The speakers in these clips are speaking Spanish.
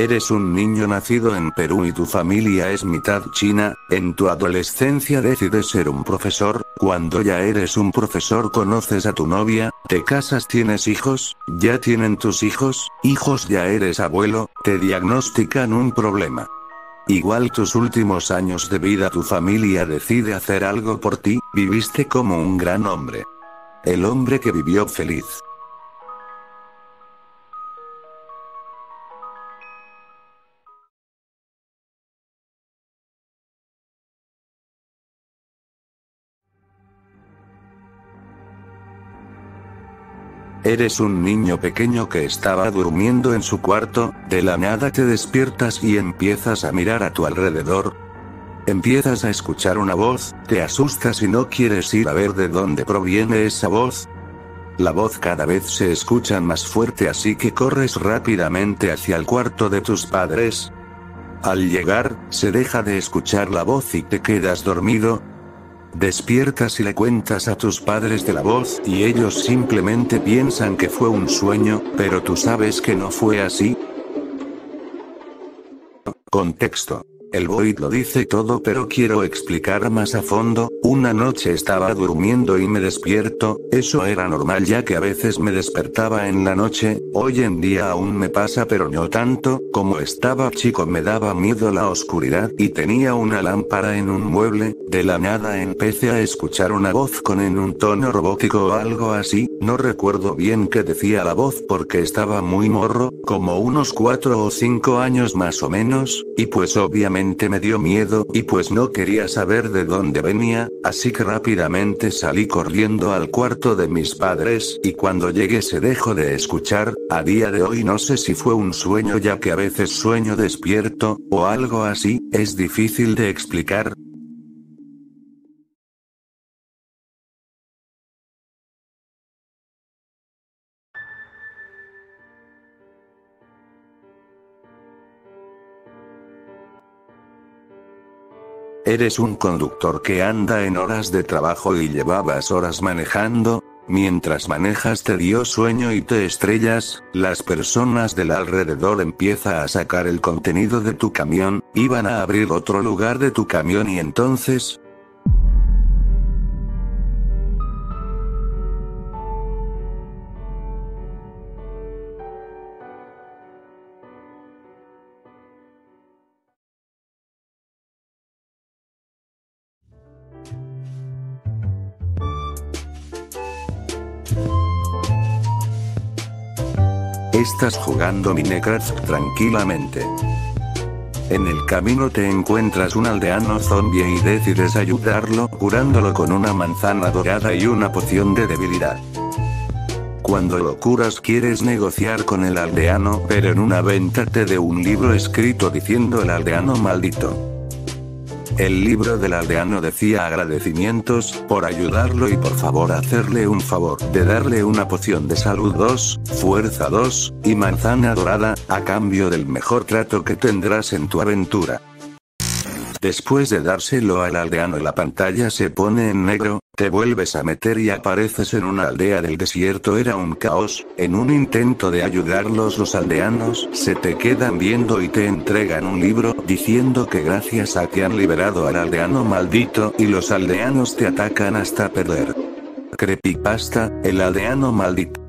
Eres un niño nacido en Perú y tu familia es mitad china, en tu adolescencia decides ser un profesor, cuando ya eres un profesor conoces a tu novia, te casas tienes hijos, ya tienen tus hijos, hijos ya eres abuelo, te diagnostican un problema. Igual tus últimos años de vida tu familia decide hacer algo por ti, viviste como un gran hombre. El hombre que vivió feliz. Eres un niño pequeño que estaba durmiendo en su cuarto, de la nada te despiertas y empiezas a mirar a tu alrededor. Empiezas a escuchar una voz, te asustas y no quieres ir a ver de dónde proviene esa voz. La voz cada vez se escucha más fuerte así que corres rápidamente hacia el cuarto de tus padres. Al llegar, se deja de escuchar la voz y te quedas dormido, Despiertas y le cuentas a tus padres de la voz y ellos simplemente piensan que fue un sueño, pero tú sabes que no fue así. Contexto. El Void lo dice todo pero quiero explicar más a fondo, una noche estaba durmiendo y me despierto, eso era normal ya que a veces me despertaba en la noche, hoy en día aún me pasa pero no tanto, como estaba chico me daba miedo la oscuridad y tenía una lámpara en un mueble, de la nada empecé a escuchar una voz con en un tono robótico o algo así, no recuerdo bien qué decía la voz porque estaba muy morro, como unos 4 o 5 años más o menos, y pues obviamente me dio miedo, y pues no quería saber de dónde venía, así que rápidamente salí corriendo al cuarto de mis padres, y cuando llegué se dejó de escuchar, a día de hoy no sé si fue un sueño ya que a veces sueño despierto, o algo así, es difícil de explicar, Eres un conductor que anda en horas de trabajo y llevabas horas manejando, Mientras manejas te dio sueño y te estrellas, las personas del alrededor empiezan a sacar el contenido de tu camión, iban a abrir otro lugar de tu camión y entonces, Estás jugando Minecraft tranquilamente. En el camino te encuentras un aldeano zombie y decides ayudarlo curándolo con una manzana dorada y una poción de debilidad. Cuando lo curas quieres negociar con el aldeano pero en una venta te de un libro escrito diciendo el aldeano maldito. El libro del aldeano decía agradecimientos, por ayudarlo y por favor hacerle un favor de darle una poción de salud 2, fuerza 2, y manzana dorada, a cambio del mejor trato que tendrás en tu aventura. Después de dárselo al aldeano la pantalla se pone en negro, te vuelves a meter y apareces en una aldea del desierto era un caos, en un intento de ayudarlos los aldeanos se te quedan viendo y te entregan un libro diciendo que gracias a que han liberado al aldeano maldito y los aldeanos te atacan hasta perder. Creepypasta, el aldeano maldito.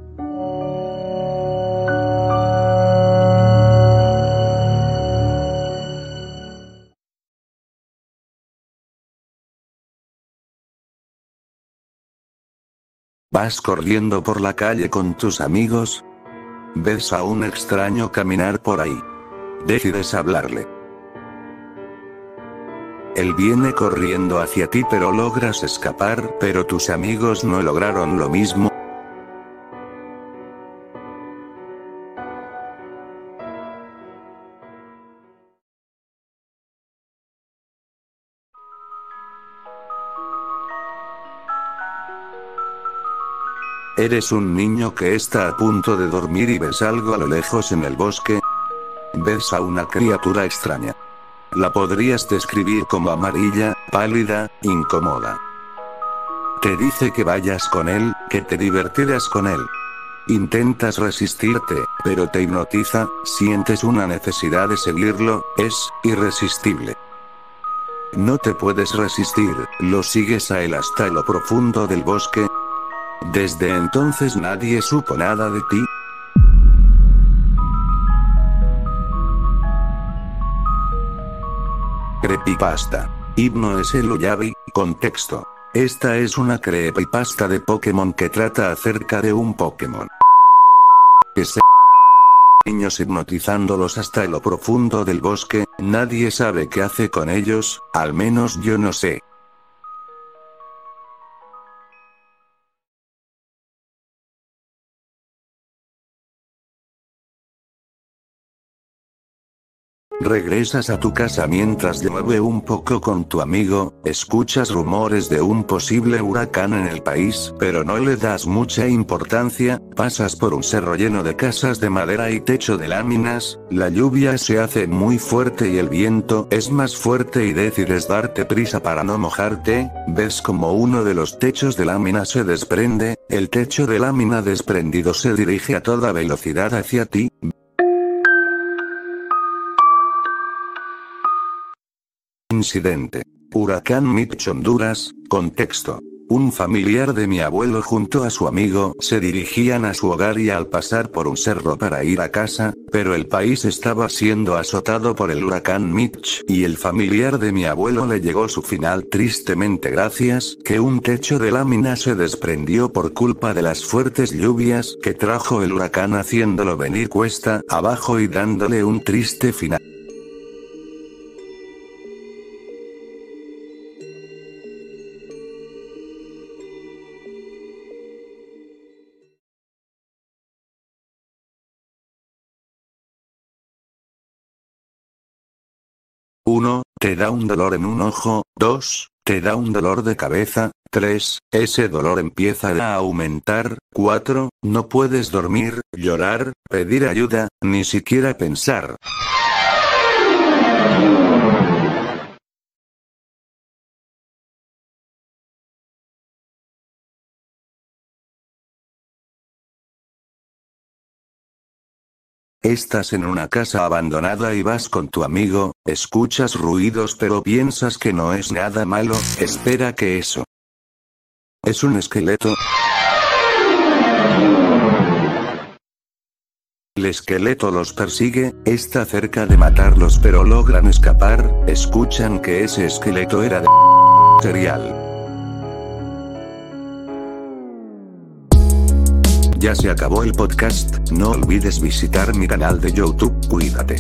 Corriendo por la calle con tus amigos. Ves a un extraño caminar por ahí. Decides hablarle. Él viene corriendo hacia ti pero logras escapar, pero tus amigos no lograron lo mismo, Eres un niño que está a punto de dormir y ves algo a lo lejos en el bosque. Ves a una criatura extraña. La podrías describir como amarilla, pálida, incómoda. Te dice que vayas con él, que te divertirás con él. Intentas resistirte, pero te hipnotiza, sientes una necesidad de seguirlo, es irresistible. No te puedes resistir, lo sigues a él hasta lo profundo del bosque. Desde entonces nadie supo nada de ti. Creepypasta. Himno es el Uyabi, contexto. Esta es una creepypasta de Pokémon que trata acerca de un Pokémon. Que se niños hipnotizándolos hasta lo profundo del bosque, nadie sabe qué hace con ellos, al menos yo no sé. Regresas a tu casa mientras llueve un poco con tu amigo, escuchas rumores de un posible huracán en el país, pero no le das mucha importancia, pasas por un cerro lleno de casas de madera y techo de láminas, la lluvia se hace muy fuerte y el viento es más fuerte y decides darte prisa para no mojarte, ves como uno de los techos de lámina se desprende, el techo de lámina desprendido se dirige a toda velocidad hacia ti, Incidente. Huracán Mitch Honduras, contexto. Un familiar de mi abuelo junto a su amigo se dirigían a su hogar y al pasar por un cerro para ir a casa, pero el país estaba siendo azotado por el huracán Mitch y el familiar de mi abuelo le llegó su final tristemente gracias que un techo de lámina se desprendió por culpa de las fuertes lluvias que trajo el huracán haciéndolo venir cuesta abajo y dándole un triste final. 1. Te da un dolor en un ojo. 2. Te da un dolor de cabeza. 3. Ese dolor empieza a aumentar. 4. No puedes dormir, llorar, pedir ayuda, ni siquiera pensar. Estás en una casa abandonada y vas con tu amigo, escuchas ruidos pero piensas que no es nada malo, espera que eso. Es un esqueleto. El esqueleto los persigue, está cerca de matarlos pero logran escapar, escuchan que ese esqueleto era de serial. Ya se acabó el podcast, no olvides visitar mi canal de YouTube, cuídate.